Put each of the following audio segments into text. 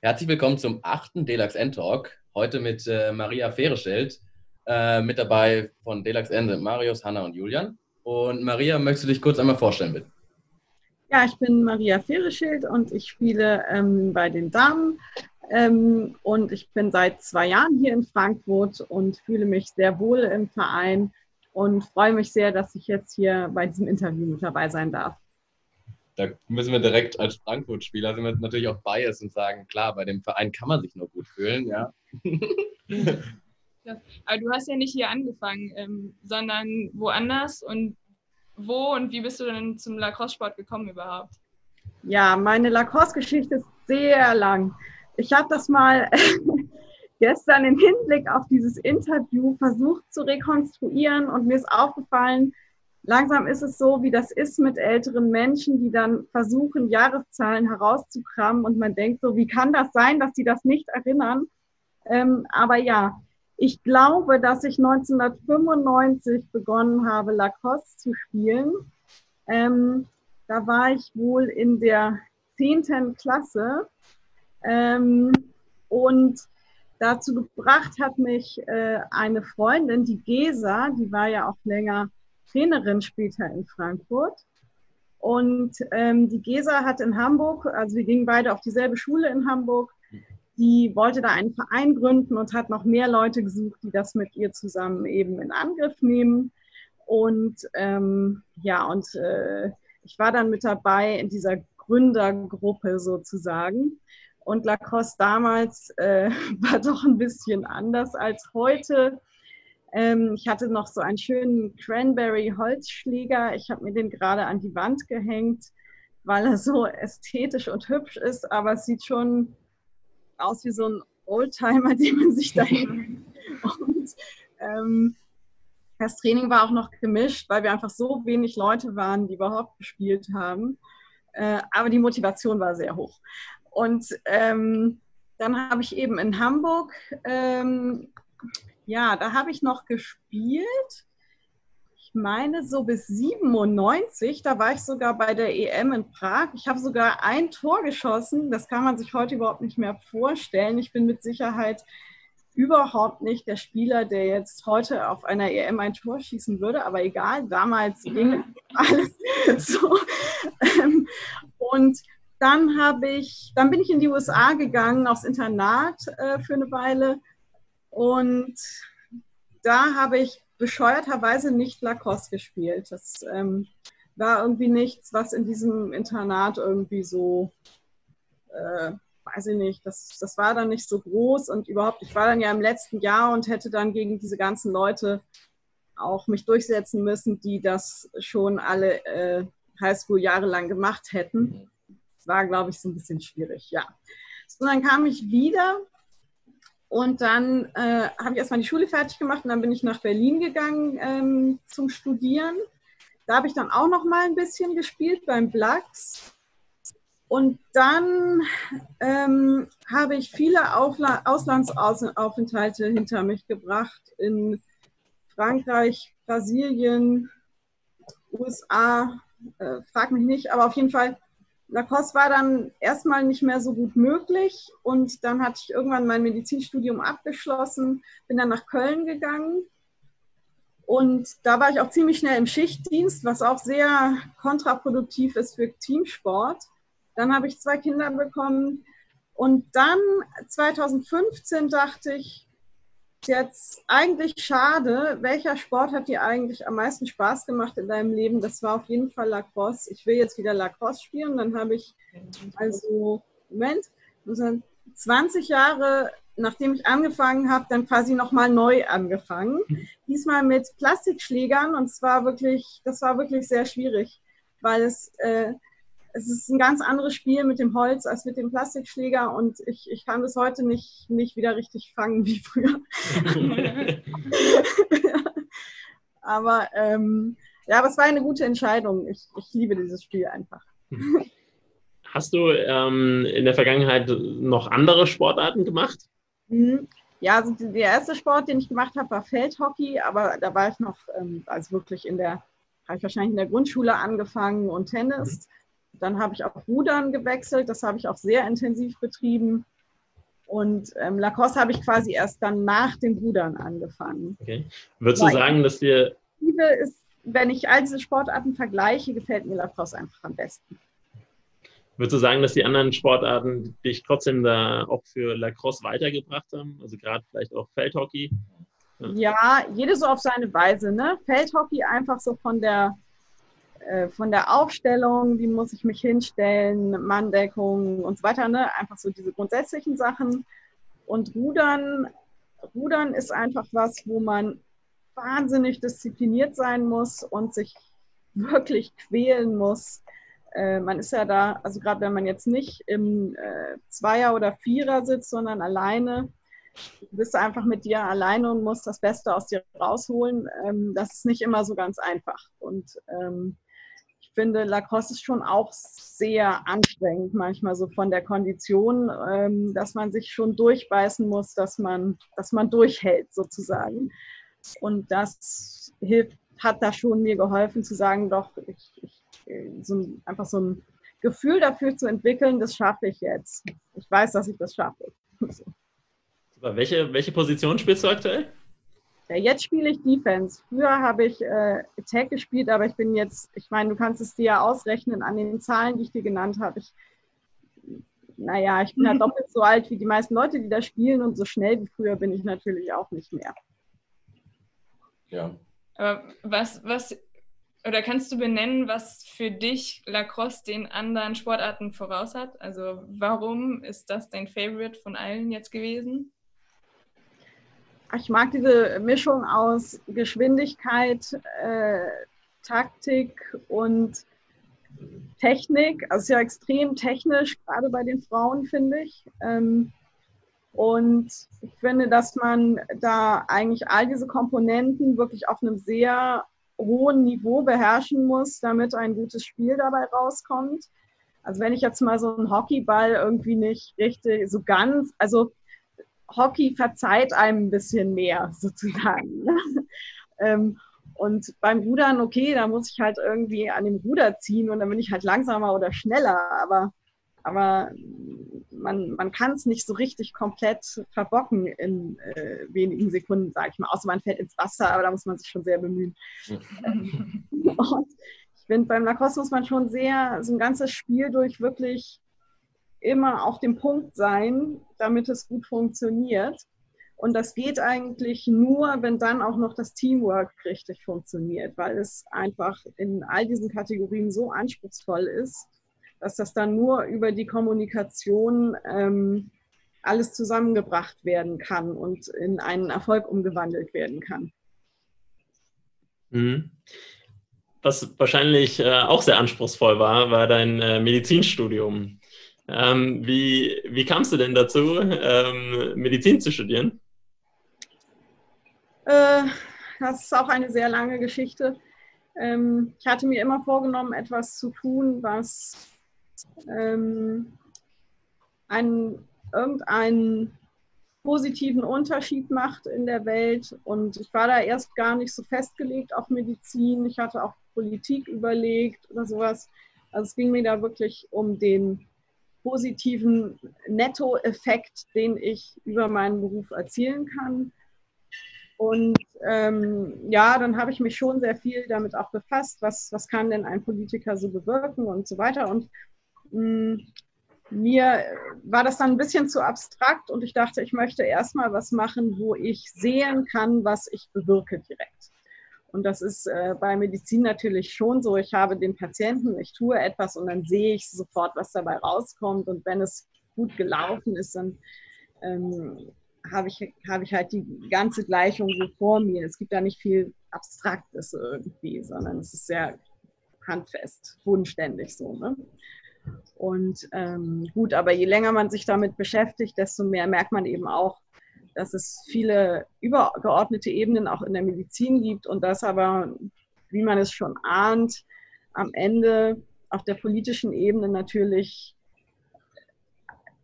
Herzlich willkommen zum achten Delax N-Talk. Heute mit äh, Maria Fehreschild. Äh, mit dabei von Delax sind Marius, Hanna und Julian. Und Maria, möchtest du dich kurz einmal vorstellen, bitte? Ja, ich bin Maria Fehreschild und ich spiele ähm, bei den Damen. Ähm, und ich bin seit zwei Jahren hier in Frankfurt und fühle mich sehr wohl im Verein und freue mich sehr, dass ich jetzt hier bei diesem Interview mit dabei sein darf da müssen wir direkt als Frankfurt-Spieler sind wir natürlich auch biased und sagen, klar, bei dem Verein kann man sich nur gut fühlen, ja. Aber du hast ja nicht hier angefangen, ähm, sondern woanders. Und wo und wie bist du denn zum Lacrosse-Sport gekommen überhaupt? Ja, meine Lacrosse-Geschichte ist sehr lang. Ich habe das mal gestern im Hinblick auf dieses Interview versucht zu rekonstruieren und mir ist aufgefallen, langsam ist es so, wie das ist mit älteren Menschen, die dann versuchen, Jahreszahlen herauszukramen und man denkt so, wie kann das sein, dass sie das nicht erinnern? Ähm, aber ja, ich glaube, dass ich 1995 begonnen habe, Lacoste zu spielen. Ähm, da war ich wohl in der zehnten Klasse ähm, und dazu gebracht hat mich äh, eine Freundin, die Gesa, die war ja auch länger Trainerin später in Frankfurt. Und ähm, die Gesa hat in Hamburg, also wir gingen beide auf dieselbe Schule in Hamburg, die wollte da einen Verein gründen und hat noch mehr Leute gesucht, die das mit ihr zusammen eben in Angriff nehmen. Und ähm, ja, und äh, ich war dann mit dabei in dieser Gründergruppe sozusagen. Und Lacrosse damals äh, war doch ein bisschen anders als heute. Ähm, ich hatte noch so einen schönen Cranberry-Holzschläger. Ich habe mir den gerade an die Wand gehängt, weil er so ästhetisch und hübsch ist, aber es sieht schon aus wie so ein Oldtimer, den man sich da Und ähm, das Training war auch noch gemischt, weil wir einfach so wenig Leute waren, die überhaupt gespielt haben. Äh, aber die Motivation war sehr hoch. Und ähm, dann habe ich eben in Hamburg ähm, ja, da habe ich noch gespielt. Ich meine so bis 97, da war ich sogar bei der EM in Prag. Ich habe sogar ein Tor geschossen. Das kann man sich heute überhaupt nicht mehr vorstellen. Ich bin mit Sicherheit überhaupt nicht der Spieler, der jetzt heute auf einer EM ein Tor schießen würde, aber egal, damals ging alles so. Ähm, und dann habe ich, dann bin ich in die USA gegangen, aufs Internat äh, für eine Weile und da habe ich bescheuerterweise nicht Lacoste gespielt. Das ähm, war irgendwie nichts, was in diesem Internat irgendwie so, äh, weiß ich nicht, das, das war dann nicht so groß und überhaupt, ich war dann ja im letzten Jahr und hätte dann gegen diese ganzen Leute auch mich durchsetzen müssen, die das schon alle äh, Highschool jahrelang gemacht hätten. Das war, glaube ich, so ein bisschen schwierig, ja. So, dann kam ich wieder und dann äh, habe ich erstmal die Schule fertig gemacht und dann bin ich nach Berlin gegangen ähm, zum Studieren. Da habe ich dann auch noch mal ein bisschen gespielt beim Blacks. Und dann ähm, habe ich viele Aufla Auslandsaufenthalte hinter mich gebracht in Frankreich, Brasilien, USA, äh, frag mich nicht, aber auf jeden Fall Lacoste war dann erstmal nicht mehr so gut möglich und dann hatte ich irgendwann mein Medizinstudium abgeschlossen, bin dann nach Köln gegangen und da war ich auch ziemlich schnell im Schichtdienst, was auch sehr kontraproduktiv ist für Teamsport. Dann habe ich zwei Kinder bekommen und dann 2015 dachte ich, jetzt eigentlich schade. Welcher Sport hat dir eigentlich am meisten Spaß gemacht in deinem Leben? Das war auf jeden Fall Lacrosse. Ich will jetzt wieder Lacrosse spielen. Dann habe ich also, Moment, 20 Jahre, nachdem ich angefangen habe, dann quasi nochmal neu angefangen. Diesmal mit Plastikschlägern und zwar wirklich, das war wirklich sehr schwierig, weil es äh, es ist ein ganz anderes Spiel mit dem Holz als mit dem Plastikschläger und ich, ich kann bis heute nicht, nicht wieder richtig fangen wie früher. aber ähm, ja, aber es war eine gute Entscheidung. Ich, ich liebe dieses Spiel einfach. Hast du ähm, in der Vergangenheit noch andere Sportarten gemacht? Mhm. Ja, also der erste Sport, den ich gemacht habe, war Feldhockey, aber da war ich noch, ähm, also wirklich in der, habe ich wahrscheinlich in der Grundschule angefangen und Tennis. Mhm. Dann habe ich auf Rudern gewechselt, das habe ich auch sehr intensiv betrieben. Und ähm, Lacrosse habe ich quasi erst dann nach dem Rudern angefangen. Okay. Würdest du sagen, dass dir. Liebe ist, wenn ich all diese Sportarten vergleiche, gefällt mir Lacrosse einfach am besten. Würdest du sagen, dass die anderen Sportarten dich trotzdem da auch für Lacrosse weitergebracht haben? Also gerade vielleicht auch Feldhockey? Ja, jede so auf seine Weise. Ne? Feldhockey einfach so von der, äh, von der Aufstellung, wie muss ich mich hinstellen, Manndeckung und so weiter. Ne? Einfach so diese grundsätzlichen Sachen. Und Rudern, Rudern ist einfach was, wo man wahnsinnig diszipliniert sein muss und sich wirklich quälen muss. Äh, man ist ja da, also gerade wenn man jetzt nicht im äh, Zweier oder Vierer sitzt, sondern alleine, du bist einfach mit dir alleine und musst das Beste aus dir rausholen. Ähm, das ist nicht immer so ganz einfach. Und ähm, finde, Lacrosse ist schon auch sehr anstrengend, manchmal so von der Kondition, ähm, dass man sich schon durchbeißen muss, dass man, dass man durchhält sozusagen. Und das hilft, hat da schon mir geholfen zu sagen, doch, ich, ich so ein, einfach so ein Gefühl dafür zu entwickeln, das schaffe ich jetzt. Ich weiß, dass ich das schaffe. So. Welche, welche Position spielst du aktuell? Ja, jetzt spiele ich Defense. Früher habe ich äh, Attack gespielt, aber ich bin jetzt, ich meine, du kannst es dir ja ausrechnen an den Zahlen, die ich dir genannt habe. Ich, naja, ich bin ja doppelt so alt wie die meisten Leute, die da spielen und so schnell wie früher bin ich natürlich auch nicht mehr. Ja. Aber was, was, oder kannst du benennen, was für dich Lacrosse den anderen Sportarten voraus hat? Also warum ist das dein Favorite von allen jetzt gewesen? Ich mag diese Mischung aus Geschwindigkeit, äh, Taktik und Technik. Also es ist ja extrem technisch, gerade bei den Frauen, finde ich. Ähm, und ich finde, dass man da eigentlich all diese Komponenten wirklich auf einem sehr hohen Niveau beherrschen muss, damit ein gutes Spiel dabei rauskommt. Also wenn ich jetzt mal so einen Hockeyball irgendwie nicht richtig, so ganz, also Hockey verzeiht einem ein bisschen mehr sozusagen. ähm, und beim Rudern, okay, da muss ich halt irgendwie an dem Ruder ziehen und dann bin ich halt langsamer oder schneller, aber, aber man, man kann es nicht so richtig komplett verbocken in äh, wenigen Sekunden, sage ich mal. Außer man fällt ins Wasser, aber da muss man sich schon sehr bemühen. und ich finde, beim Lacrosse muss man schon sehr, so ein ganzes Spiel durch wirklich immer auf dem Punkt sein, damit es gut funktioniert. Und das geht eigentlich nur, wenn dann auch noch das Teamwork richtig funktioniert, weil es einfach in all diesen Kategorien so anspruchsvoll ist, dass das dann nur über die Kommunikation ähm, alles zusammengebracht werden kann und in einen Erfolg umgewandelt werden kann. Mhm. Was wahrscheinlich äh, auch sehr anspruchsvoll war, war dein äh, Medizinstudium. Ähm, wie, wie kamst du denn dazu, ähm, Medizin zu studieren? Äh, das ist auch eine sehr lange Geschichte. Ähm, ich hatte mir immer vorgenommen, etwas zu tun, was ähm, einen, irgendeinen positiven Unterschied macht in der Welt. Und ich war da erst gar nicht so festgelegt auf Medizin. Ich hatte auch Politik überlegt oder sowas. Also es ging mir da wirklich um den positiven Nettoeffekt, den ich über meinen Beruf erzielen kann. Und ähm, ja, dann habe ich mich schon sehr viel damit auch befasst, was, was kann denn ein Politiker so bewirken und so weiter. Und mh, mm, mir war das dann ein bisschen zu abstrakt und ich dachte, ich möchte erstmal was machen, wo ich sehen kann, was ich bewirke direkt. Und das ist äh, bei Medizin natürlich schon so. Ich habe den Patienten, ich tue etwas und dann sehe ich sofort, was dabei rauskommt. Und wenn es gut gelaufen ist, dann ähm, habe ich, hab ich halt die ganze Gleichung so vor mir. Es gibt da nicht viel Abstraktes irgendwie, sondern es ist sehr handfest, bodenständig so. Ne? Und ähm, gut, aber je länger man sich damit beschäftigt, desto mehr merkt man eben auch, dass es viele übergeordnete Ebenen auch in der Medizin gibt und dass aber, wie man es schon ahnt, am Ende auf der politischen Ebene natürlich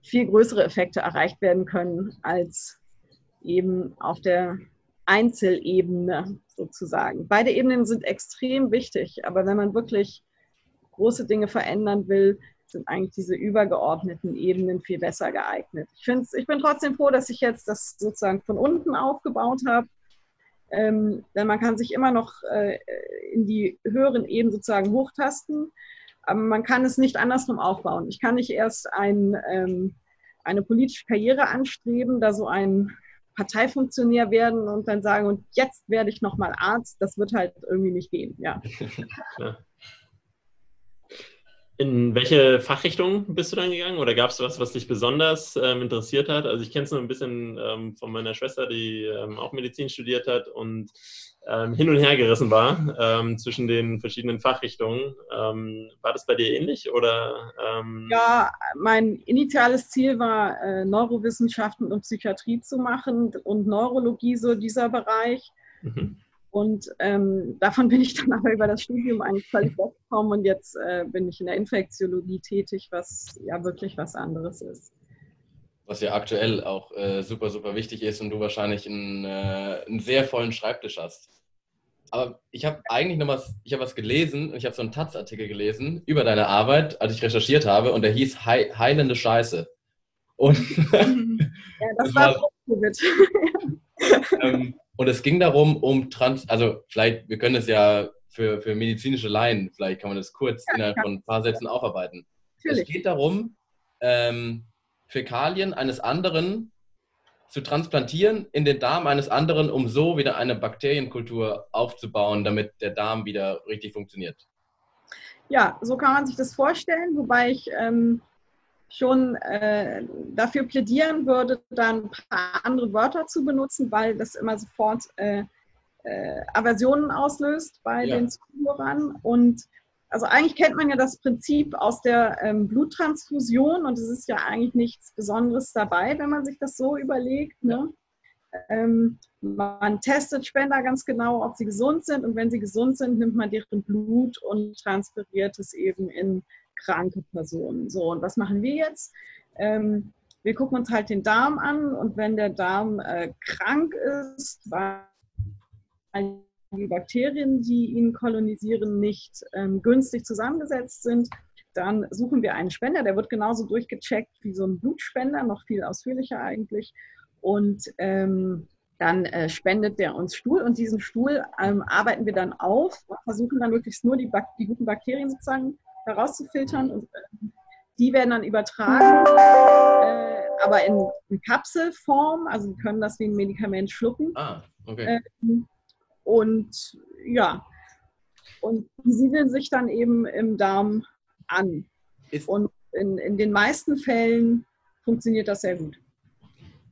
viel größere Effekte erreicht werden können als eben auf der Einzelebene sozusagen. Beide Ebenen sind extrem wichtig, aber wenn man wirklich große Dinge verändern will, sind eigentlich diese übergeordneten Ebenen viel besser geeignet. Ich, ich bin trotzdem froh, dass ich jetzt das sozusagen von unten aufgebaut habe. Ähm, denn man kann sich immer noch äh, in die höheren Ebenen sozusagen hochtasten, aber man kann es nicht andersrum aufbauen. Ich kann nicht erst ein, ähm, eine politische Karriere anstreben, da so ein Parteifunktionär werden und dann sagen, und jetzt werde ich nochmal Arzt. Das wird halt irgendwie nicht gehen, ja. ja. In welche Fachrichtung bist du dann gegangen oder gab es was, was dich besonders ähm, interessiert hat? Also ich kenne es nur ein bisschen ähm, von meiner Schwester, die ähm, auch Medizin studiert hat und ähm, hin und her gerissen war ähm, zwischen den verschiedenen Fachrichtungen. Ähm, war das bei dir ähnlich oder? Ja, mein initiales Ziel war äh, Neurowissenschaften und Psychiatrie zu machen und Neurologie so dieser Bereich. Mhm. Und ähm, davon bin ich dann aber über das Studium eigentlich völlig weggekommen und jetzt äh, bin ich in der Infektiologie tätig, was ja wirklich was anderes ist. Was ja aktuell auch äh, super, super wichtig ist und du wahrscheinlich einen, äh, einen sehr vollen Schreibtisch hast. Aber ich habe eigentlich noch was, ich habe was gelesen und ich habe so einen Taz-Artikel gelesen über deine Arbeit, als ich recherchiert habe und der hieß He Heilende Scheiße. Und ja, das, das war, war ähm, und es ging darum, um Trans, also vielleicht, wir können es ja für, für medizinische Laien, vielleicht kann man das kurz ja, innerhalb von ein paar Sätzen aufarbeiten. Natürlich. Es geht darum, ähm, Fäkalien eines anderen zu transplantieren in den Darm eines anderen, um so wieder eine Bakterienkultur aufzubauen, damit der Darm wieder richtig funktioniert. Ja, so kann man sich das vorstellen, wobei ich ähm, schon äh, dafür plädieren würde, dann ein paar andere Wörter zu benutzen, weil das immer sofort äh, äh, Aversionen auslöst bei ja. den Zuhörern. Und also eigentlich kennt man ja das Prinzip aus der ähm, Bluttransfusion und es ist ja eigentlich nichts Besonderes dabei, wenn man sich das so überlegt. Ne? Ähm, man testet Spender ganz genau, ob sie gesund sind und wenn sie gesund sind, nimmt man deren Blut und transferiert es eben in kranke Personen. So, und was machen wir jetzt? Ähm, wir gucken uns halt den Darm an und wenn der Darm äh, krank ist, weil die Bakterien, die ihn kolonisieren, nicht ähm, günstig zusammengesetzt sind, dann suchen wir einen Spender, der wird genauso durchgecheckt wie so ein Blutspender, noch viel ausführlicher eigentlich. Und ähm, dann äh, spendet der uns Stuhl und diesen Stuhl ähm, arbeiten wir dann auf versuchen dann möglichst nur die, die guten Bakterien sozusagen herauszufiltern. Und äh, die werden dann übertragen, äh, aber in, in, Kapselform. Also sie können das wie ein Medikament schlucken. Ah, okay. Ähm, und ja, und die siedeln sich dann eben im Darm an. Ist und in, in den meisten Fällen funktioniert das sehr gut.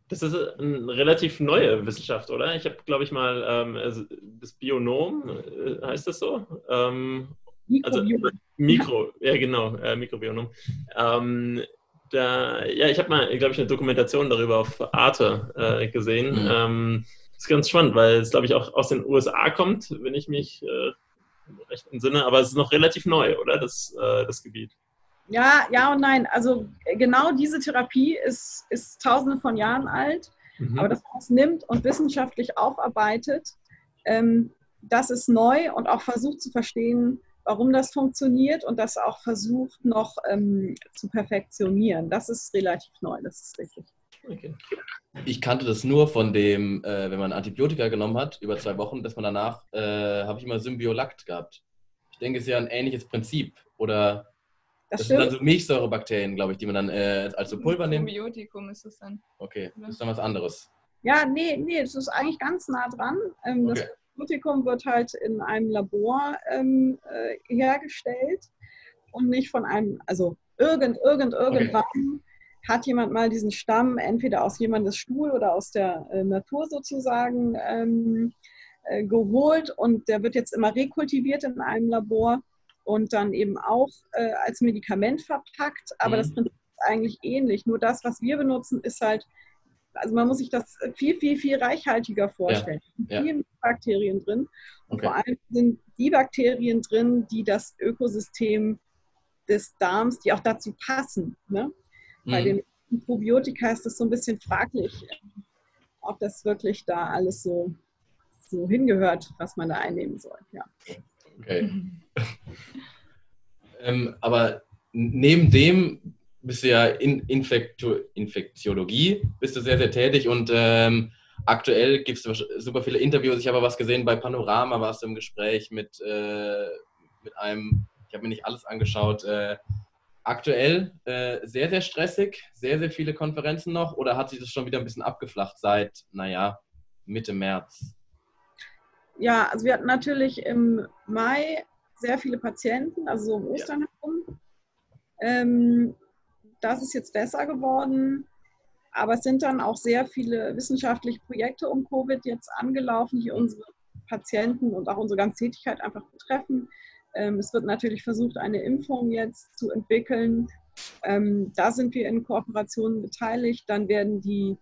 Das ist eine relativ neue Wissenschaft, oder? Ich habe, glaube ich, mal ähm, also das Bionom, äh, heißt das so? Ähm, also Mikro, ja genau, äh, Mikrobionom. Ähm, da, ja, ich habe mal, glaube ich, eine Dokumentation darüber auf Arte äh, gesehen. Mhm. Ähm, ist ganz spannend, weil es, glaube ich, auch aus den USA kommt, wenn ich mich äh, recht entsinne, aber es ist noch relativ neu, oder, das, äh, das Gebiet? Ja, ja und nein. Also genau diese Therapie ist, ist tausende von Jahren alt, mhm. aber dass man es nimmt und wissenschaftlich aufarbeitet, ähm, das ist neu und auch versucht zu verstehen, warum das funktioniert und das auch versucht noch ähm, zu perfektionieren. Das ist relativ neu, das ist richtig. Okay. Ich kannte das nur von dem, äh, wenn man Antibiotika genommen hat, über zwei Wochen, dass man danach, äh, habe ich immer Symbiolakt gehabt. Ich denke, es ist ja ein ähnliches Prinzip. Oder das, das sind dann so Milchsäurebakterien, glaube ich, die man dann äh, als so Pulver nimmt. Symbiotikum ist es dann. Okay, das ist dann was anderes. Ja, nee, nee, es ist eigentlich ganz nah dran. Ähm, okay. Das Antibiotikum wird halt in einem Labor ähm, äh, hergestellt und nicht von einem, also irgend, irgend, irgendwann okay. hat jemand mal diesen Stamm entweder aus jemandes Stuhl oder aus der äh, Natur sozusagen ähm, äh, geholt und der wird jetzt immer rekultiviert in einem Labor und dann eben auch äh, als Medikament verpackt. Aber mhm. das Prinzip ist eigentlich ähnlich. Nur das, was wir benutzen, ist halt also man muss sich das viel, viel, viel reichhaltiger vorstellen. Ja. Ja. Viele Bakterien drin. Und okay. vor allem sind die Bakterien drin, die das Ökosystem des Darms, die auch dazu passen. Ne? Mhm. Bei den Probiotika ist das so ein bisschen fraglich, ob das wirklich da alles so, so hingehört, was man da einnehmen soll. Ja. Okay. ähm, aber neben dem bist du ja in Infektu Infektiologie, bist du sehr, sehr tätig und ähm, aktuell gibt es super viele Interviews. Ich habe was gesehen bei Panorama, warst du im Gespräch mit, äh, mit einem, ich habe mir nicht alles angeschaut, äh, aktuell äh, sehr, sehr stressig, sehr, sehr viele Konferenzen noch oder hat sich das schon wieder ein bisschen abgeflacht seit, naja, Mitte März? Ja, also wir hatten natürlich im Mai sehr viele Patienten, also so um Ostern ja. herum. Ähm, das ist jetzt besser geworden. Aber es sind dann auch sehr viele wissenschaftliche Projekte um Covid jetzt angelaufen, die unsere Patienten und auch unsere ganze Tätigkeit einfach betreffen. Ähm, es wird natürlich versucht, eine Impfung jetzt zu entwickeln. Ähm, da sind wir in Kooperationen beteiligt. Dann werden die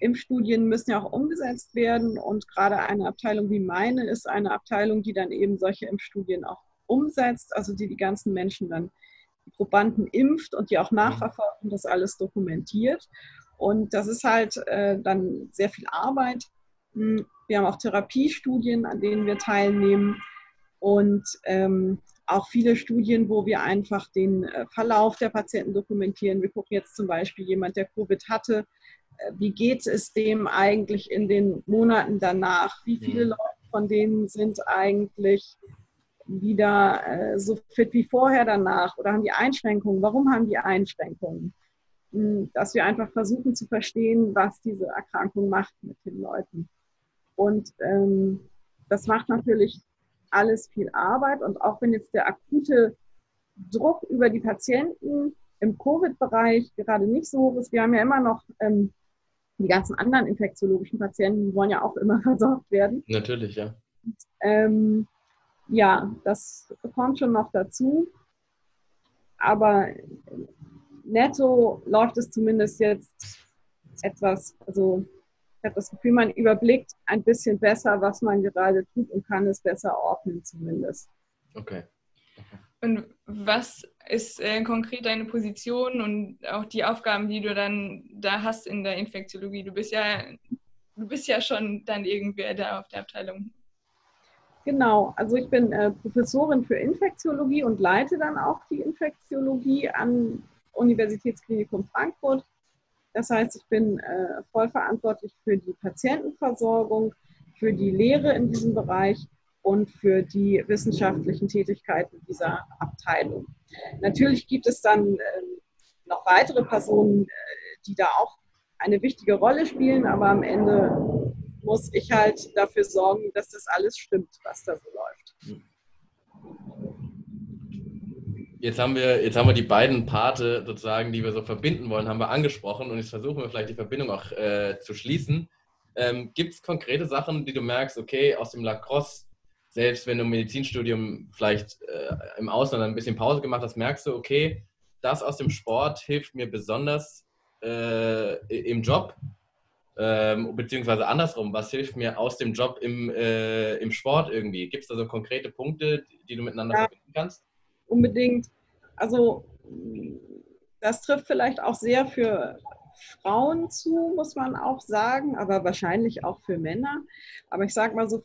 Impfstudien müssen ja auch umgesetzt werden und gerade eine Abteilung wie meine ist eine Abteilung, die dann eben solche Impfstudien auch umsetzt, also die die ganzen Menschen dann Probanden impft und die auch nachverfolgt und das alles dokumentiert. Und das ist halt äh, dann sehr viel Arbeit. Hm, wir haben auch Therapiestudien, an denen wir teilnehmen und ähm, auch viele Studien, wo wir einfach den äh, Verlauf der Patienten dokumentieren. Wir gucken jetzt zum Beispiel jemand, der Covid hatte, äh, wie geht es dem eigentlich in den Monaten danach? Wie viele mhm. Leute von denen sind eigentlich wieder äh, so fit wie vorher danach oder haben die Einschränkungen? Warum haben die Einschränkungen? Hm, dass wir einfach versuchen zu verstehen, was diese Erkrankung macht mit den Leuten. Und ähm, das macht natürlich alles viel Arbeit. Und auch wenn jetzt der akute Druck über die Patienten im Covid-Bereich gerade nicht so hoch ist, wir haben ja immer noch ähm, die ganzen anderen infektiologischen Patienten, die wollen ja auch immer versorgt werden. Natürlich, ja. Und, ähm, ja, das kommt schon noch dazu. Aber netto läuft es zumindest jetzt etwas, also ich habe das Gefühl, man überblickt ein bisschen besser, was man gerade tut und kann es besser ordnen zumindest. Okay. Und was ist äh, konkret deine Position und auch die Aufgaben, die du dann da hast in der Infektiologie? Du bist ja, du bist ja schon dann irgendwer da auf der Abteilung. Genau, also ich bin äh, Professorin für Infektiologie und leite dann auch die Infektiologie an Universitätsklinikum Frankfurt das heißt, ich bin äh, voll verantwortlich für die Patientenversorgung, für die Lehre in diesem Bereich und für die wissenschaftlichen Tätigkeiten dieser Abteilung. Natürlich gibt es dann äh, noch weitere Personen, äh, die da auch eine wichtige Rolle spielen, aber am Ende muss ich halt dafür sorgen, dass das alles stimmt, was da so läuft. Jetzt haben wir, jetzt haben wir die beiden Parte sozusagen, die wir so verbinden wollen, haben wir angesprochen und jetzt versuchen wir vielleicht die Verbindung auch äh, zu schließen. Ähm, Gibt es konkrete Sachen, die du merkst, okay, aus dem Lacrosse, selbst wenn du im Medizinstudium vielleicht äh, im Ausland ein bisschen Pause gemacht hast, merkst du, okay, das aus dem Sport hilft mir besonders äh, im Job, ähm, beziehungsweise andersrum, was hilft mir aus dem Job im, äh, im Sport irgendwie? Gibt es da so konkrete Punkte, die, du miteinander ja. verbinden kannst? unbedingt, also das trifft vielleicht auch sehr für Frauen zu, muss man auch sagen, aber wahrscheinlich auch für Männer. Aber ich sage mal so,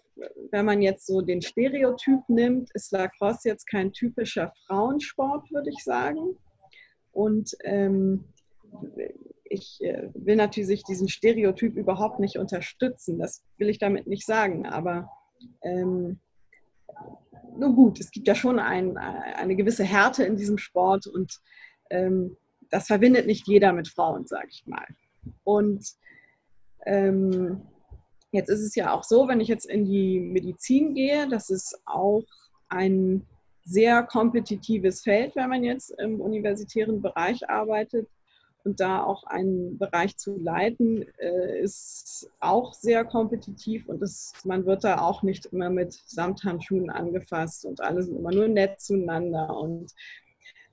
wenn man jetzt so den Stereotyp nimmt, ist Lacrosse jetzt kein typischer Frauensport, würde ich sagen. Und ähm, ich äh, will natürlich diesen Stereotyp überhaupt nicht unterstützen. Das will ich damit nicht sagen. Aber ähm, nun gut, es gibt ja schon ein, eine gewisse Härte in diesem Sport und ähm, das verbindet nicht jeder mit Frauen, sage ich mal. Und ähm, jetzt ist es ja auch so, wenn ich jetzt in die Medizin gehe, das ist auch ein sehr kompetitives Feld, wenn man jetzt im universitären Bereich arbeitet. Und da auch einen Bereich zu leiten, äh, ist auch sehr kompetitiv und das, man wird da auch nicht immer mit Samthandschuhen angefasst und alle sind immer nur nett zueinander und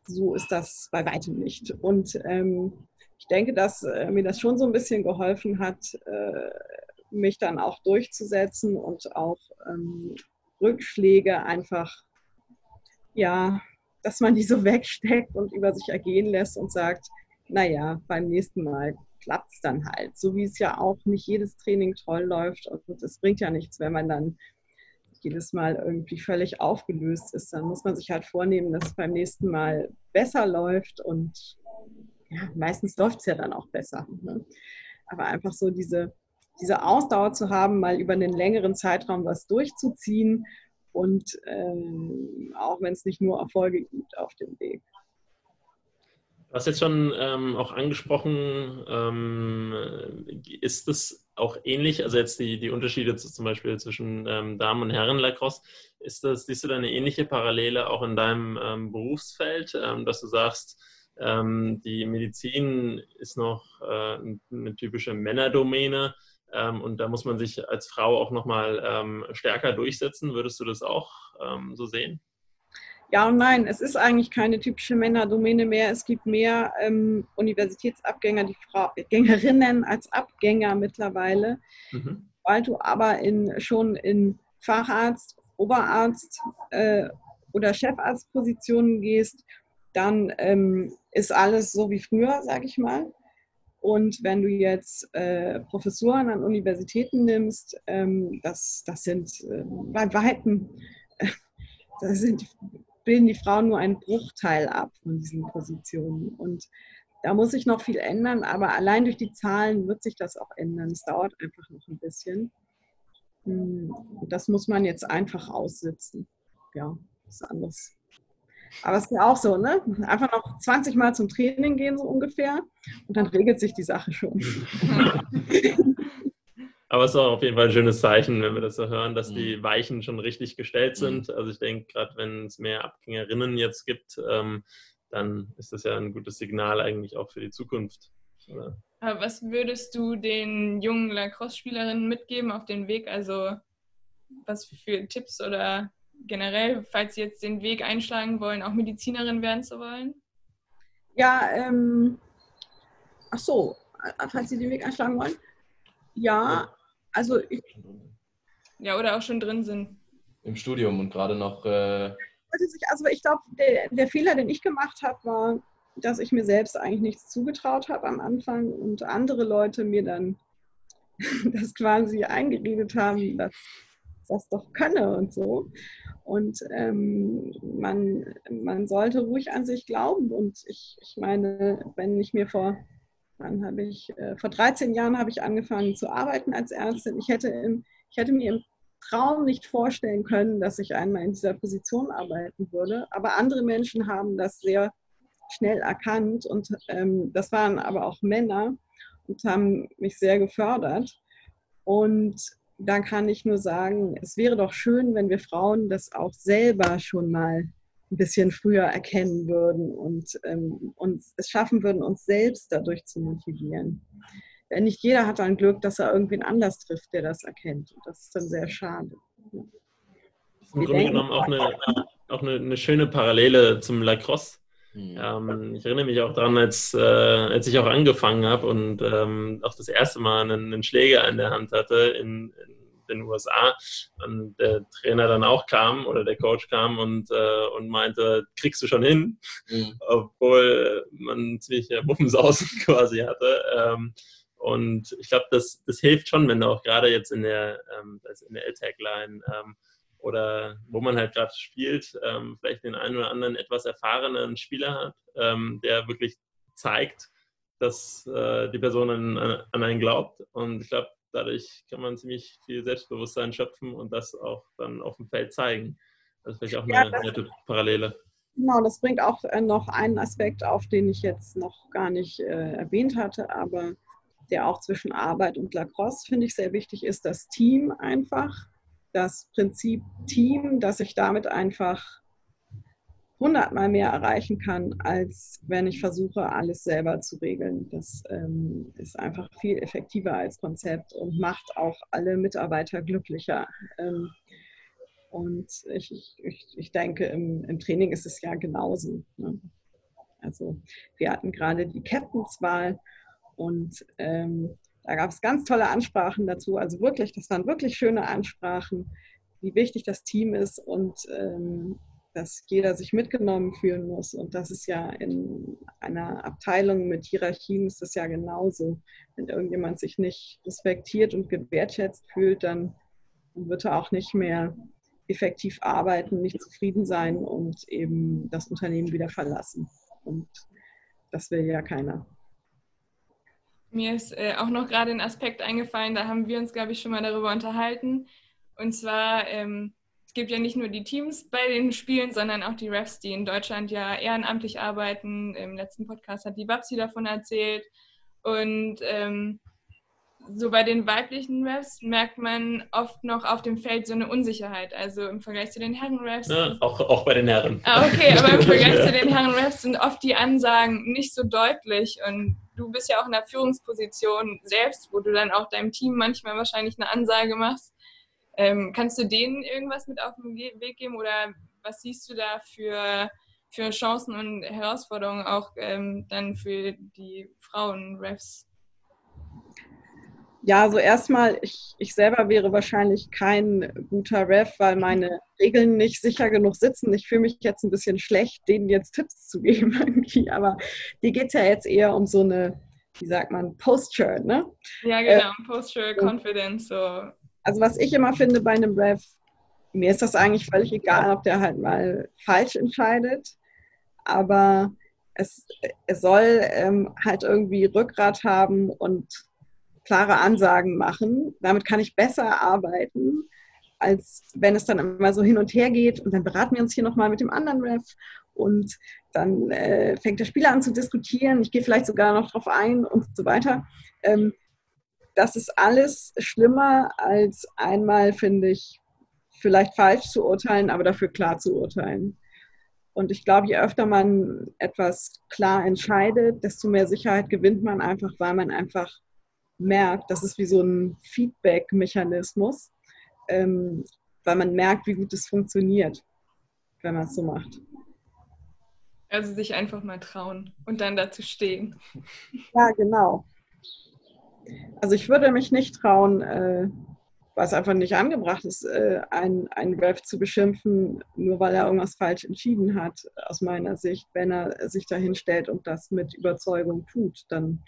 so ist das bei weitem nicht. Und ähm, ich denke, dass äh, mir das schon so ein bisschen geholfen hat, äh, mich dann auch durchzusetzen und auch ähm, Rückschläge einfach, ja, dass man die so wegsteckt und über sich ergehen lässt und sagt, naja, beim nächsten Mal klappt es dann halt. So wie es ja auch nicht jedes Training toll läuft und es bringt ja nichts, wenn man dann jedes Mal irgendwie völlig aufgelöst ist. Dann muss man sich halt vornehmen, dass es beim nächsten Mal besser läuft und ja, meistens läuft es ja dann auch besser. Ne? Aber einfach so diese, diese Ausdauer zu haben, mal über einen längeren Zeitraum was durchzuziehen und ähm, auch wenn es nicht nur Erfolge gibt auf dem Weg. Du hast jetzt schon ähm, auch angesprochen, ähm, ist das auch ähnlich, also jetzt die, die Unterschiede zu, zum Beispiel zwischen ähm, Damen- und Herren-Lacrosse, ist das, siehst du da eine ähnliche Parallele auch in deinem ähm, Berufsfeld, ähm, dass du sagst, ähm, die Medizin ist noch äh, eine typische Männerdomäne und da muss man sich als Frau auch nochmal stärker durchsetzen. Würdest du das auch so sehen? Ja und nein, es ist eigentlich keine typische Männerdomäne mehr. Es gibt mehr ähm, Universitätsabgänger, die Frau, Gängerinnen als Abgänger mittlerweile, mhm. weil du aber in, schon in Facharzt, Oberarzt äh, oder Chefarztpositionen gehst, dann ähm, ist alles so wie früher, sage ich mal. Und wenn du jetzt äh, Professuren an Universitäten nimmst, ähm, das, das sind äh, bei Weitem, das sind bilden die Frauen nur einen Bruchteil ab von diesen Positionen. Und da muss sich noch viel ändern, aber allein durch die Zahlen wird sich das auch ändern. Es dauert einfach noch ein bisschen. Hm, das muss man jetzt einfach aussitzen. Ja, ist anders. Aber es ist ja auch so, ne? Einfach noch 20 Mal zum Training gehen, so ungefähr. Und dann regelt sich die Sache schon. Aber es ist auch auf jeden Fall ein schönes Zeichen, wenn wir das so hören, dass mhm. die Weichen schon richtig gestellt mhm. sind. Mhm. Also ich denke, gerade wenn es mehr Abgängerinnen jetzt gibt, ähm, dann ist das ja ein gutes Signal eigentlich auch für die Zukunft. Oder? Aber was würdest du den jungen Lacrosse-Spielerinnen mitgeben auf den Weg? Also was für Tipps oder generell, falls sie jetzt den Weg einschlagen wollen, auch Medizinerin werden zu wollen? Ja, ähm, ach so, falls sie den Weg einschlagen wollen. Ja, also ich, ja, oder auch schon drin sind. Im Studium und gerade noch. Äh also ich glaube, der, der Fehler, den ich gemacht habe, war, dass ich mir selbst eigentlich nichts zugetraut habe am Anfang und andere Leute mir dann das quasi eingeredet haben, dass das doch könne und so. Und ähm, man, man sollte ruhig an sich glauben. Und ich, ich meine, wenn ich mir vor Wann habe ich, äh, vor 13 Jahren habe ich angefangen zu arbeiten als Ärztin. Ich hätte, im, ich hätte mir im Traum nicht vorstellen können, dass ich einmal in dieser Position arbeiten würde. Aber andere Menschen haben das sehr schnell erkannt und ähm, das waren aber auch Männer und haben mich sehr gefördert. Und da kann ich nur sagen, es wäre doch schön, wenn wir Frauen das auch selber schon mal ein bisschen früher erkennen würden und ähm, uns es schaffen würden, uns selbst dadurch zu motivieren. Denn nicht jeder hat dann Glück, dass er irgendwen anders trifft, der das erkennt. Und das ist dann sehr schade. Ja. Das ist im Grunde genommen auch, eine, auch eine, eine, schöne Parallele zum Lacrosse. Mhm. Ähm, ich erinnere mich auch daran, als, äh, als ich auch angefangen habe und ähm, auch das erste Mal einen, einen Schläger in der Hand hatte in, in den USA und der Trainer dann auch kam oder der Coach kam und, äh, und meinte, kriegst du schon hin, mhm. obwohl man ziemlich Muffensausen quasi hatte. Ähm, und ich glaube, das, das hilft schon, wenn du auch gerade jetzt in der, ähm, in der L-Tag-Line ähm, oder wo man halt gerade spielt, ähm, vielleicht den einen oder anderen etwas erfahrenen Spieler hat, ähm, der wirklich zeigt, dass äh, die Person an, an, einen glaubt. Und ich glaube, dadurch kann man ziemlich viel Selbstbewusstsein schöpfen und das auch dann auf dem Feld zeigen. Das ist vielleicht auch eine ja, nette Parallele. Genau, das bringt auch äh, noch einen Aspekt auf, den ich jetzt noch gar nicht äh, erwähnt hatte, aber der auch zwischen Arbeit und Lacrosse, finde ich, sehr wichtig ist, das Team einfach. Das Prinzip Team, dass ich damit einfach hundertmal mehr erreichen kann, als wenn ich versuche, alles selber zu regeln. Das ähm, ist einfach viel effektiver als Konzept und macht auch alle Mitarbeiter glücklicher. Ähm, und ich, ich, ich denke, im, im, Training ist es ja genauso. Ne? Also wir hatten gerade die Captainswahl und ähm, da gab es ganz tolle Ansprachen dazu. Also wirklich, das waren wirklich schöne Ansprachen, wie wichtig das Team ist und ähm, dass jeder sich mitgenommen fühlen muss. Und das ist ja in einer Abteilung mit Hierarchien ist das ja genauso. Wenn irgendjemand sich nicht respektiert und gewertschätzt fühlt, dann wird er auch nicht mehr effektiv arbeiten, nicht zufrieden sein und eben das Unternehmen wieder verlassen. Und das will ja keiner. Mir ist äh, auch noch gerade ein Aspekt eingefallen, da haben wir uns, glaube ich, schon mal darüber unterhalten. Und zwar, ähm, gibt ja nicht nur die Teams bei den Spielen, sondern auch die Refs, die in Deutschland ja ehrenamtlich arbeiten. Im letzten Podcast hat die Babsi davon erzählt. Und ähm, so bei den weiblichen Refs merkt man oft noch auf dem Feld so eine Unsicherheit. Also im Vergleich zu den Herren-Refs. Ja, auch, auch bei den Herren. Ah, okay, aber im Vergleich zu den Herren-Refs sind oft die Ansagen nicht so deutlich. Und du bist ja auch in der Führungsposition selbst, wo du dann auch deinem Team manchmal wahrscheinlich eine Ansage machst. Ähm, kannst du denen irgendwas mit auf den Weg geben oder was siehst du da für, für Chancen und Herausforderungen auch ähm, dann für die Frauen-Refs? Ja, also erstmal, ich, ich selber wäre wahrscheinlich kein guter Ref, weil meine Regeln nicht sicher genug sitzen. Ich fühle mich jetzt ein bisschen schlecht, denen jetzt Tipps zu geben irgendwie, aber dir geht es ja jetzt eher um so eine, wie sagt man, Posture, ne? Ja, genau, äh, Posture, Confidence, so. Also was ich immer finde bei einem Ref, mir ist das eigentlich völlig egal, ob der halt mal falsch entscheidet, aber es, es soll ähm, halt irgendwie Rückgrat haben und klare Ansagen machen. Damit kann ich besser arbeiten, als wenn es dann immer so hin und her geht und dann beraten wir uns hier nochmal mit dem anderen Ref und dann äh, fängt der Spieler an zu diskutieren. Ich gehe vielleicht sogar noch drauf ein und so weiter. Ähm, das ist alles schlimmer als einmal, finde ich, vielleicht falsch zu urteilen, aber dafür klar zu urteilen. Und ich glaube, je öfter man etwas klar entscheidet, desto mehr Sicherheit gewinnt man einfach, weil man einfach merkt, das ist wie so ein Feedback-Mechanismus, ähm, weil man merkt, wie gut es funktioniert, wenn man es so macht. Also sich einfach mal trauen und dann dazu stehen. Ja, genau. Also ich würde mich nicht trauen, äh, es einfach nicht angebracht ist, äh, einen, einen Ref zu beschimpfen, nur weil er irgendwas falsch entschieden hat, aus meiner Sicht. Wenn er sich dahin stellt und das mit Überzeugung tut, dann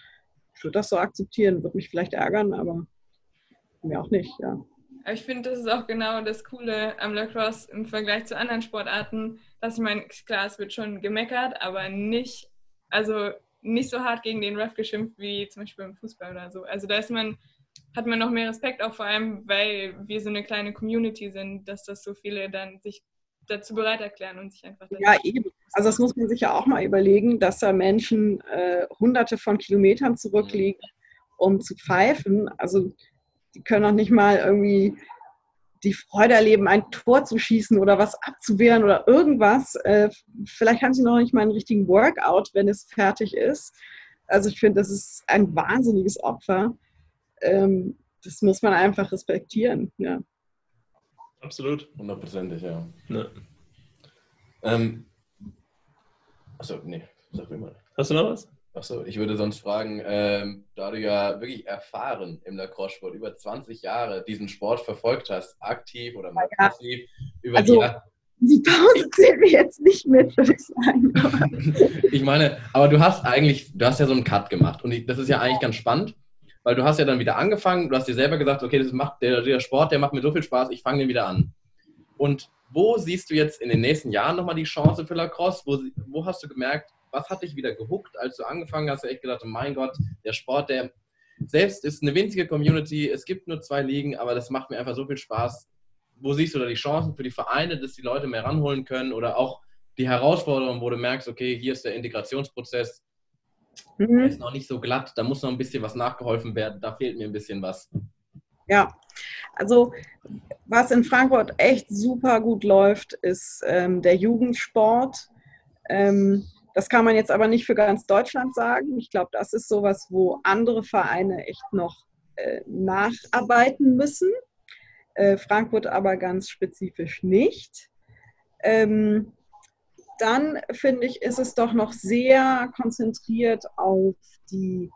ich würde das so akzeptieren, würde mich vielleicht ärgern, aber mir auch nicht, ja. Ich finde, das ist auch genau das Coole am Lacrosse im Vergleich zu anderen Sportarten, dass ich meine, klar, es wird schon gemeckert, aber nicht, also nicht so hart gegen den Ref geschimpft wie zum Beispiel beim Fußball oder so. Also da ist man, hat man noch mehr Respekt, auch vor allem, weil wir so eine kleine Community sind, dass das so viele dann sich dazu bereit erklären und sich einfach. Ja, eben. Also das muss man sich ja auch mal überlegen, dass da Menschen äh, hunderte von Kilometern zurückliegen, um zu pfeifen. Also die können auch nicht mal irgendwie die Freude erleben, ein Tor zu schießen oder was abzuwehren oder irgendwas. Äh, vielleicht haben sie noch nicht mal einen richtigen Workout, wenn es fertig ist. Also ich finde, das ist ein wahnsinniges Opfer. Ähm, das muss man einfach respektieren. Ja. Absolut. Hundertprozentig, ja. Ne. Ähm, achso, nee, sag mir mal. Hast du noch was? Achso, ich würde sonst fragen, ähm, da du ja wirklich erfahren im Lacrosse-Sport über 20 Jahre diesen Sport verfolgt hast, aktiv oder mal ja. passiv, über also, die die Pause zählen wir jetzt nicht mit, würde ich sagen. ich meine, aber du hast eigentlich, du hast ja so einen Cut gemacht und das ist ja eigentlich ganz spannend, weil du hast ja dann wieder angefangen, du hast dir selber gesagt, okay, das macht, der, der Sport, der macht mir so viel Spaß, ich fange den wieder an. Und wo siehst du jetzt in den nächsten Jahren nochmal die Chance für Lacrosse? Wo, wo hast du gemerkt, was hat dich wieder gehuckt, als du angefangen hast? Du echt gedacht, oh mein Gott, der Sport, der selbst ist eine winzige Community, es gibt nur zwei Ligen, aber das macht mir einfach so viel Spaß. Wo siehst du da die Chancen für die Vereine, dass die Leute mehr ranholen können oder auch die Herausforderungen, wo du merkst, okay, hier ist der Integrationsprozess, mhm. ist noch nicht so glatt, da muss noch ein bisschen was nachgeholfen werden, da fehlt mir ein bisschen was. Ja, also was in Frankfurt echt super gut läuft, ist ähm, der Jugendsport. Ähm, das kann man jetzt aber nicht für ganz Deutschland sagen. Ich glaube, das ist sowas, wo andere Vereine echt noch äh, nacharbeiten müssen. Äh, Frankfurt aber ganz spezifisch nicht. Ähm, dann finde ich, ist es doch noch sehr konzentriert auf die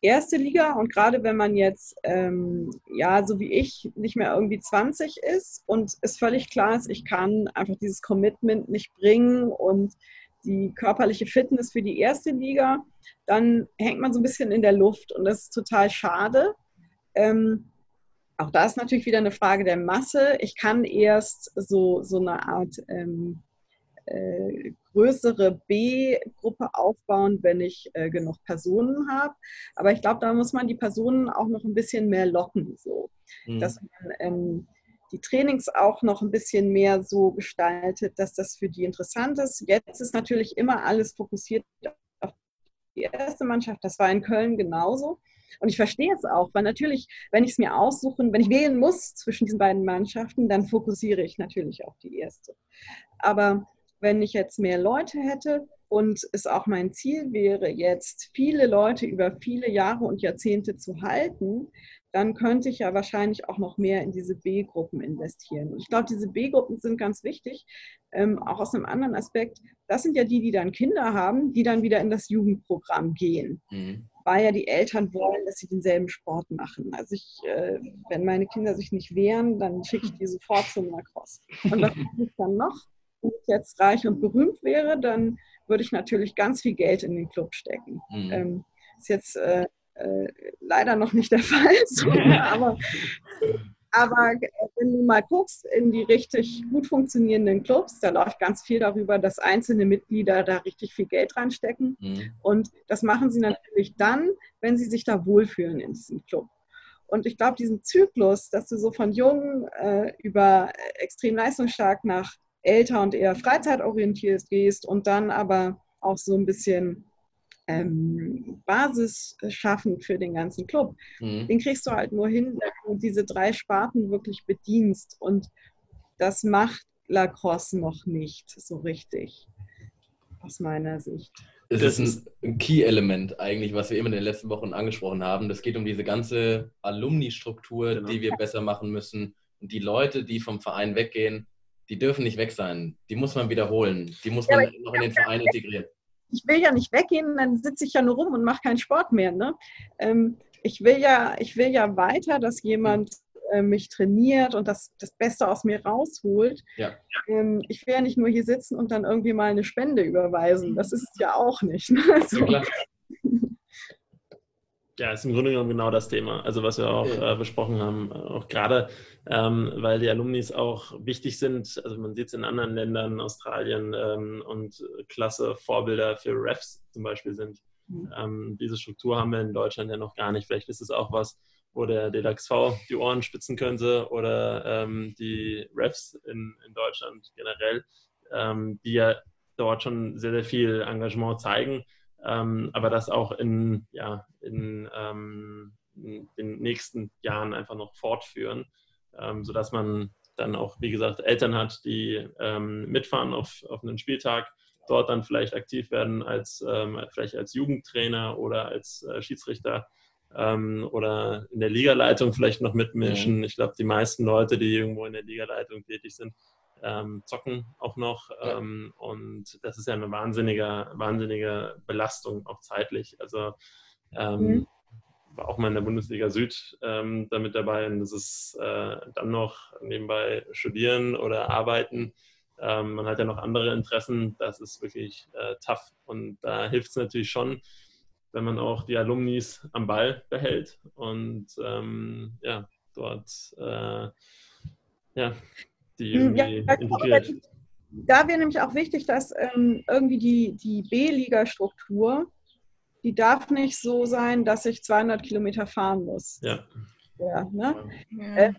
erste Liga und gerade wenn man jetzt, ähm, ja, so wie ich, nicht mehr irgendwie 20 ist und es völlig klar ist, ich kann einfach dieses Commitment nicht bringen und die körperliche Fitness für die erste Liga, dann hängt man so ein bisschen in der Luft und das ist total schade. Ähm, auch da ist natürlich wieder eine Frage der Masse. Ich kann erst so, so eine Art ähm, äh, größere B-Gruppe aufbauen, wenn ich äh, genug Personen habe. Aber ich glaube, da muss man die Personen auch noch ein bisschen mehr locken, so mhm. dass man ähm, die Trainings auch noch ein bisschen mehr so gestaltet, dass das für die interessant ist. Jetzt ist natürlich immer alles fokussiert auf die erste Mannschaft. Das war in Köln genauso. Und ich verstehe es auch, weil natürlich, wenn ich es mir aussuchen, wenn ich wählen muss zwischen diesen beiden Mannschaften, dann fokussiere ich natürlich auf die erste. Aber wenn ich jetzt mehr Leute hätte und es auch mein Ziel wäre, jetzt viele Leute über viele Jahre und Jahrzehnte zu halten, dann könnte ich ja wahrscheinlich auch noch mehr in diese B-Gruppen investieren. Und ich glaube, diese B-Gruppen sind ganz wichtig, ähm, auch aus einem anderen Aspekt. Das sind ja die, die dann Kinder haben, die dann wieder in das Jugendprogramm gehen. Mhm. Weil ja die Eltern wollen, dass sie denselben Sport machen. Also ich, äh, wenn meine Kinder sich nicht wehren, dann schicke ich die sofort zum Lacrosse. Und was mache ich dann noch? Wenn ich jetzt reich und berühmt wäre, dann würde ich natürlich ganz viel Geld in den Club stecken. Mhm. Ähm, ist jetzt äh, äh, leider noch nicht der Fall. So, aber, aber äh, wenn du mal guckst in die richtig gut funktionierenden Clubs, da läuft ganz viel darüber, dass einzelne Mitglieder da richtig viel Geld reinstecken. Mhm. Und das machen sie natürlich dann, wenn sie sich da wohlfühlen in diesem Club. Und ich glaube, diesen Zyklus, dass du so von jung äh, über extrem leistungsstark nach älter und eher freizeitorientiert gehst und dann aber auch so ein bisschen ähm, Basis schaffen für den ganzen Club. Mhm. Den kriegst du halt nur hin, wenn du diese drei Sparten wirklich bedienst. Und das macht Lacrosse noch nicht so richtig, aus meiner Sicht. Es ist ein, ein Key-Element eigentlich, was wir immer in den letzten Wochen angesprochen haben. Das geht um diese ganze Alumni-Struktur, genau. die wir besser machen müssen. Und die Leute, die vom Verein weggehen, die dürfen nicht weg sein. Die muss man wiederholen. Die muss man ja, noch in den Verein integrieren ich will ja nicht weggehen, dann sitze ich ja nur rum und mache keinen Sport mehr. Ne? Ähm, ich, will ja, ich will ja weiter, dass jemand äh, mich trainiert und das, das Beste aus mir rausholt. Ja. Ähm, ich will ja nicht nur hier sitzen und dann irgendwie mal eine Spende überweisen. Das ist es ja auch nicht. Ne? So. Ja, ja, ist im Grunde genommen genau das Thema, also was wir auch äh, besprochen haben. Auch gerade, ähm, weil die Alumnis auch wichtig sind. Also man sieht es in anderen Ländern, Australien ähm, und klasse Vorbilder für Refs zum Beispiel sind. Mhm. Ähm, diese Struktur haben wir in Deutschland ja noch gar nicht. Vielleicht ist es auch was, wo der DLXV die Ohren spitzen könnte oder ähm, die Refs in, in Deutschland generell, ähm, die ja dort schon sehr, sehr viel Engagement zeigen ähm, aber das auch in, ja, in, ähm, in, den nächsten Jahren einfach noch fortführen, ähm, sodass man dann auch, wie gesagt, Eltern hat, die ähm, mitfahren auf, auf einen Spieltag, dort dann vielleicht aktiv werden als ähm, vielleicht als Jugendtrainer oder als äh, Schiedsrichter ähm, oder in der Ligaleitung vielleicht noch mitmischen. Ich glaube, die meisten Leute, die irgendwo in der Ligaleitung tätig sind, ähm, zocken auch noch. Ja. Ähm, und das ist ja eine wahnsinnige, wahnsinnige Belastung auch zeitlich. Also ähm, mhm. war auch mal in der Bundesliga Süd ähm, damit dabei und das ist äh, dann noch nebenbei studieren oder arbeiten. Ähm, man hat ja noch andere Interessen, das ist wirklich äh, tough. Und da hilft es natürlich schon, wenn man auch die Alumnis am Ball behält und ähm, ja, dort äh, ja, die hm, irgendwie ja, integriert. Da wäre nämlich auch wichtig, dass ähm, irgendwie die, die B-Liga-Struktur, die darf nicht so sein, dass ich 200 Kilometer fahren muss. Ja. ja, ne? ja. Äh,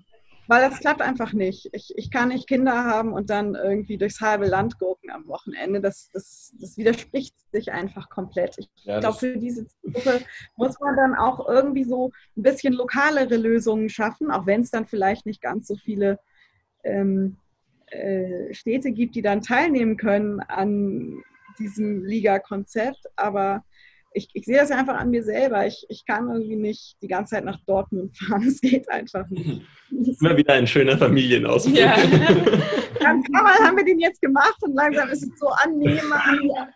weil das klappt einfach nicht. Ich, ich kann nicht Kinder haben und dann irgendwie durchs halbe Land gurken am Wochenende. Das, das, das widerspricht sich einfach komplett. Ich ja, glaube, für diese Gruppe muss man dann auch irgendwie so ein bisschen lokalere Lösungen schaffen, auch wenn es dann vielleicht nicht ganz so viele ähm, äh, Städte gibt, die dann teilnehmen können an diesem Liga-Konzept. Aber ich, ich, sehe das einfach an mir selber. Ich, ich kann irgendwie nicht die ganze Zeit nach Dortmund fahren. Es geht einfach nicht. Immer wieder ein schöner Familienausflug. Ja. Dann haben wir den jetzt gemacht und langsam ist es so annehmbar.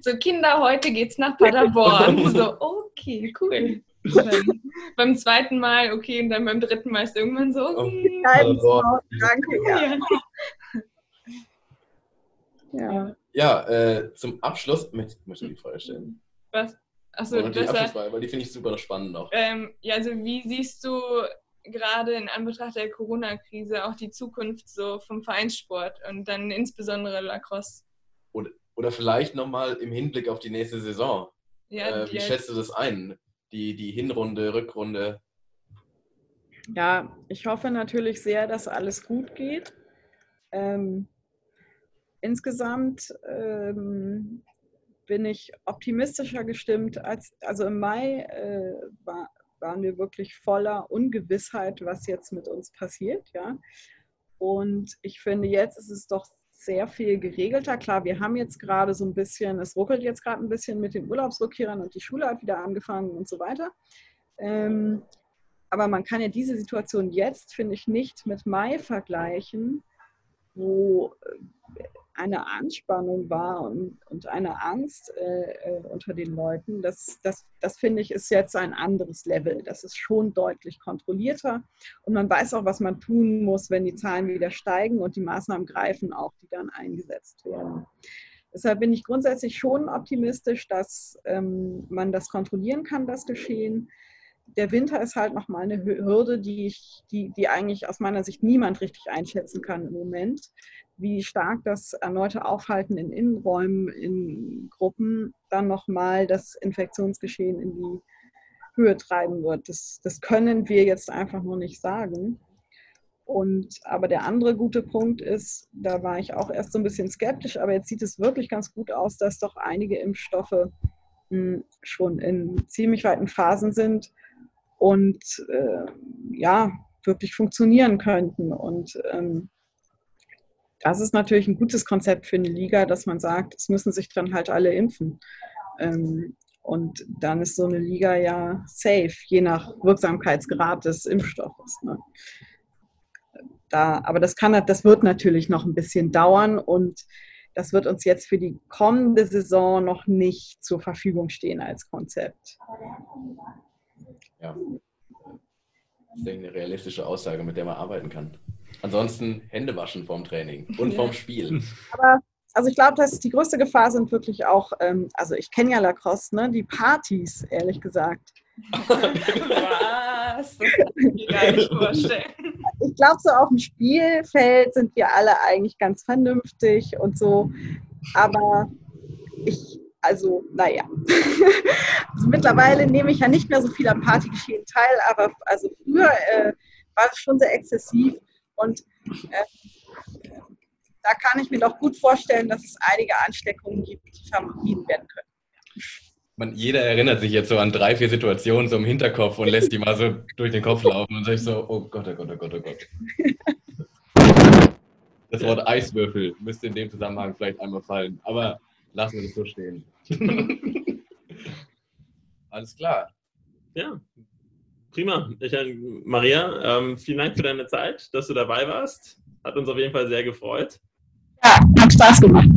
So Kinder, heute geht's nach Paderborn. So, okay, cool. Beim zweiten Mal okay und dann beim dritten Mal ist irgendwann so. Okay. Oh, danke, ja. Ja, ja äh, zum Abschluss möchte ich die Frage stellen. Was? Achso, Oder die Abschlussfrage, weil die finde ich super spannend noch. Ähm, ja, also wie siehst du gerade in Anbetracht der Corona-Krise auch die Zukunft so vom Vereinssport und dann insbesondere Lacrosse? Oder, oder vielleicht nochmal im Hinblick auf die nächste Saison. Ja, äh, wie schätzt du das ein? Die, die Hinrunde, Rückrunde? Ja, ich hoffe natürlich sehr, dass alles gut geht. Ähm, insgesamt ähm, bin ich optimistischer gestimmt als, also im Mai äh, war, waren wir wirklich voller Ungewissheit, was jetzt mit uns passiert, ja. Und ich finde, jetzt ist es doch sehr viel geregelter. Klar, wir haben jetzt gerade so ein bisschen, es ruckelt jetzt gerade ein bisschen mit den Urlaubsrückkehrern und die Schule hat wieder angefangen und so weiter. Ähm, aber man kann ja diese Situation jetzt, finde ich, nicht mit Mai vergleichen, wo äh, eine Anspannung war und, und eine Angst äh, äh, unter den Leuten. Das, das, das finde ich ist jetzt ein anderes Level. Das ist schon deutlich kontrollierter und man weiß auch, was man tun muss, wenn die Zahlen wieder steigen und die Maßnahmen greifen auch, die dann eingesetzt werden. Deshalb bin ich grundsätzlich schon optimistisch, dass ähm, man das kontrollieren kann, das Geschehen der Winter ist halt nochmal eine Hürde, die, ich, die, die eigentlich aus meiner Sicht niemand richtig einschätzen kann im Moment. Wie stark das erneute Aufhalten in Innenräumen, in Gruppen dann nochmal das Infektionsgeschehen in die Höhe treiben wird. Das, das können wir jetzt einfach nur nicht sagen. Und, aber der andere gute Punkt ist, da war ich auch erst so ein bisschen skeptisch, aber jetzt sieht es wirklich ganz gut aus, dass doch einige Impfstoffe mh, hm, schon in ziemlich weiten Phasen sind und äh, ja, wirklich funktionieren könnten. Und ähm, das ist natürlich ein gutes Konzept für eine Liga, dass man sagt, es müssen sich dann halt alle impfen. Ähm, und dann ist so eine Liga ja safe, je nach Wirksamkeitsgrad des Impfstoffes. Ne? Da, aber das, kann, das wird natürlich noch ein bisschen dauern und das wird uns jetzt für die kommende Saison noch nicht zur Verfügung stehen als Konzept. Ja. Das ist eine realistische Aussage, mit der man arbeiten kann. Ansonsten Hände waschen vorm Training und vorm Spiel. Aber also ich glaube, dass die größte Gefahr sind wirklich auch, ähm, also ich kenne ja Lacrosse, ne? die Partys, ehrlich gesagt. Was? Das kann ich mir gar nicht vorstellen. Ich glaube, so auf dem Spielfeld sind wir alle eigentlich ganz vernünftig und so. Aber ich also naja. also, mittlerweile nehme ich ja nicht mehr so viel am Partygeschehen teil, aber also früher äh, war es schon sehr exzessiv und äh, da kann ich mir doch gut vorstellen, dass es einige Ansteckungen gibt, die vermieden werden können. Man, jeder erinnert sich jetzt so an drei, vier Situationen so im Hinterkopf und lässt die mal so durch den Kopf laufen und sagt so, oh Gott, oh Gott, oh Gott, oh Gott. Das Wort Eiswürfel müsste in dem Zusammenhang vielleicht einmal fallen. Aber Lassen wir das so stehen. Alles klar. Ja, prima. Ich, Maria, ähm, vielen Dank für deine Zeit, dass du dabei warst. Hat uns auf jeden Fall sehr gefreut. Ja, hat Spaß gemacht.